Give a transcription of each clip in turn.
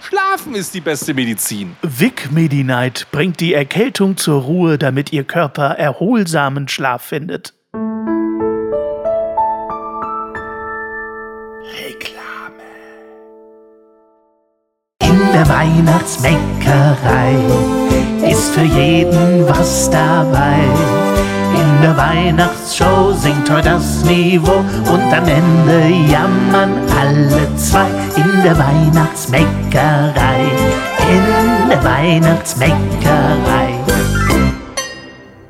Schlafen ist die beste Medizin. Vic Medi-Night bringt die Erkältung zur Ruhe, damit Ihr Körper erholsamen Schlaf findet. Reklame. In der Weihnachtsbäckerei ist für jeden was dabei. In der Weihnachtsshow singt heute das Niveau und am Ende jammern alle zwei. In der Weihnachtsbäckerei, in der Weihnachtsbäckerei.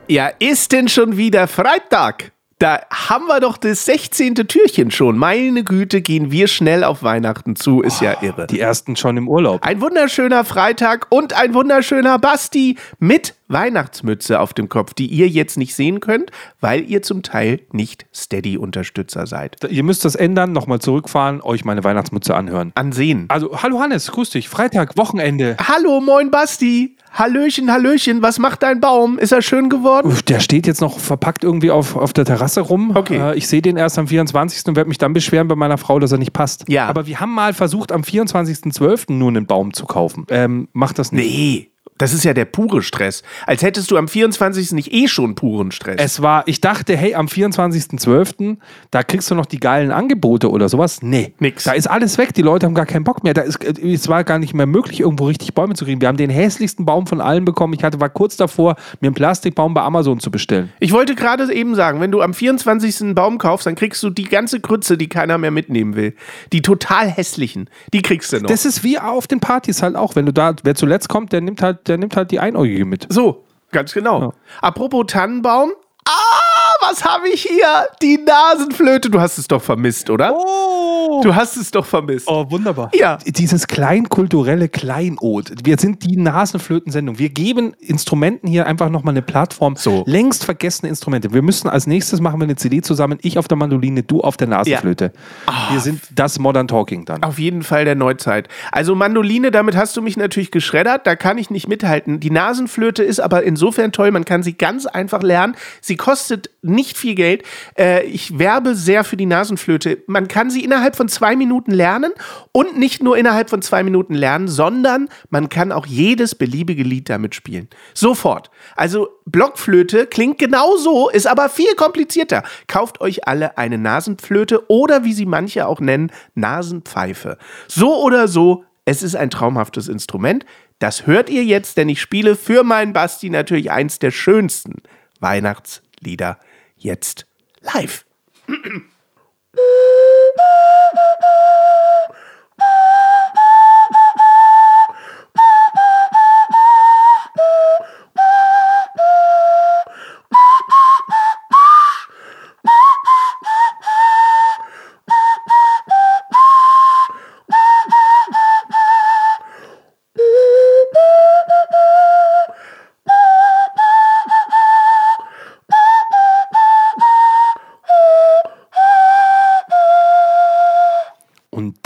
Ja, ist denn schon wieder Freitag? Da haben wir doch das 16. Türchen schon. Meine Güte, gehen wir schnell auf Weihnachten zu, ist oh, ja irre. Die ersten schon im Urlaub. Ein wunderschöner Freitag und ein wunderschöner Basti mit Weihnachtsmütze auf dem Kopf, die ihr jetzt nicht sehen könnt, weil ihr zum Teil nicht Steady-Unterstützer seid. Ihr müsst das ändern, nochmal zurückfahren, euch meine Weihnachtsmütze anhören. Ansehen. Also, hallo Hannes, grüß dich. Freitag, Wochenende. Hallo, moin Basti. Hallöchen, Hallöchen, was macht dein Baum? Ist er schön geworden? Der steht jetzt noch verpackt irgendwie auf, auf der Terrasse rum. Okay. Äh, ich sehe den erst am 24. und werde mich dann beschweren bei meiner Frau, dass er nicht passt. Ja. Aber wir haben mal versucht, am 24.12. nur einen Baum zu kaufen. Ähm, macht das nicht. Nee. Das ist ja der pure Stress. Als hättest du am 24. nicht eh schon puren Stress. Es war, ich dachte, hey, am 24.12., da kriegst du noch die geilen Angebote oder sowas. Nee. Nix. Da ist alles weg. Die Leute haben gar keinen Bock mehr. Da ist, es war gar nicht mehr möglich, irgendwo richtig Bäume zu kriegen. Wir haben den hässlichsten Baum von allen bekommen. Ich hatte, war kurz davor, mir einen Plastikbaum bei Amazon zu bestellen. Ich wollte gerade eben sagen, wenn du am 24. einen Baum kaufst, dann kriegst du die ganze Krütze, die keiner mehr mitnehmen will. Die total hässlichen, die kriegst du noch. Das ist wie auf den Partys halt auch. Wenn du da, wer zuletzt kommt, der nimmt halt der nimmt halt die Einäugige mit. So, ganz genau. Ja. Apropos Tannenbaum. Ah, was habe ich hier? Die Nasenflöte. Du hast es doch vermisst, oder? Oh. Du hast es doch vermisst. Oh, wunderbar. Ja. Dieses kleinkulturelle Kleinod. Wir sind die Nasenflötensendung. Wir geben Instrumenten hier einfach nochmal eine Plattform. So. Längst vergessene Instrumente. Wir müssen als nächstes machen wir eine CD zusammen. Ich auf der Mandoline, du auf der Nasenflöte. Ja. Oh. Wir sind das Modern Talking dann. Auf jeden Fall der Neuzeit. Also Mandoline, damit hast du mich natürlich geschreddert. Da kann ich nicht mithalten. Die Nasenflöte ist aber insofern toll. Man kann sie ganz einfach lernen. Sie kostet nicht viel Geld. Äh, ich werbe sehr für die Nasenflöte. Man kann sie innerhalb von zwei Minuten lernen und nicht nur innerhalb von zwei Minuten lernen, sondern man kann auch jedes beliebige Lied damit spielen. Sofort. Also Blockflöte klingt genauso, ist aber viel komplizierter. Kauft euch alle eine Nasenflöte oder wie sie manche auch nennen, Nasenpfeife. So oder so, es ist ein traumhaftes Instrument. Das hört ihr jetzt, denn ich spiele für meinen Basti natürlich eins der schönsten Weihnachtslieder jetzt live.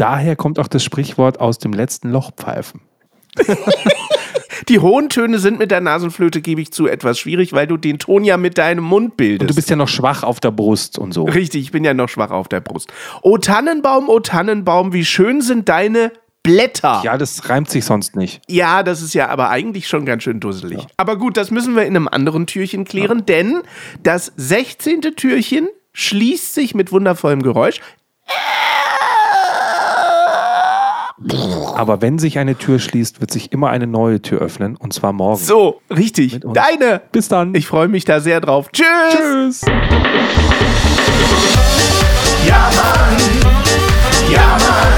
daher kommt auch das Sprichwort aus dem letzten Loch pfeifen. Die hohen Töne sind mit der Nasenflöte, gebe ich zu, etwas schwierig, weil du den Ton ja mit deinem Mund bildest. Und du bist ja noch schwach auf der Brust und so. Richtig, ich bin ja noch schwach auf der Brust. O Tannenbaum, o Tannenbaum, wie schön sind deine Blätter. Ja, das reimt sich sonst nicht. Ja, das ist ja aber eigentlich schon ganz schön dusselig. Ja. Aber gut, das müssen wir in einem anderen Türchen klären, ja. denn das 16. Türchen schließt sich mit wundervollem Geräusch. Aber wenn sich eine Tür schließt, wird sich immer eine neue Tür öffnen und zwar morgen. So, richtig. Deine. Bis dann. Ich freue mich da sehr drauf. Tschüss. Tschüss. Ja, Mann. Ja, Mann.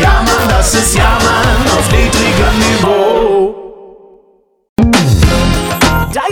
Ja, Mann, das ist Ja, Mann auf niedrigem Niveau.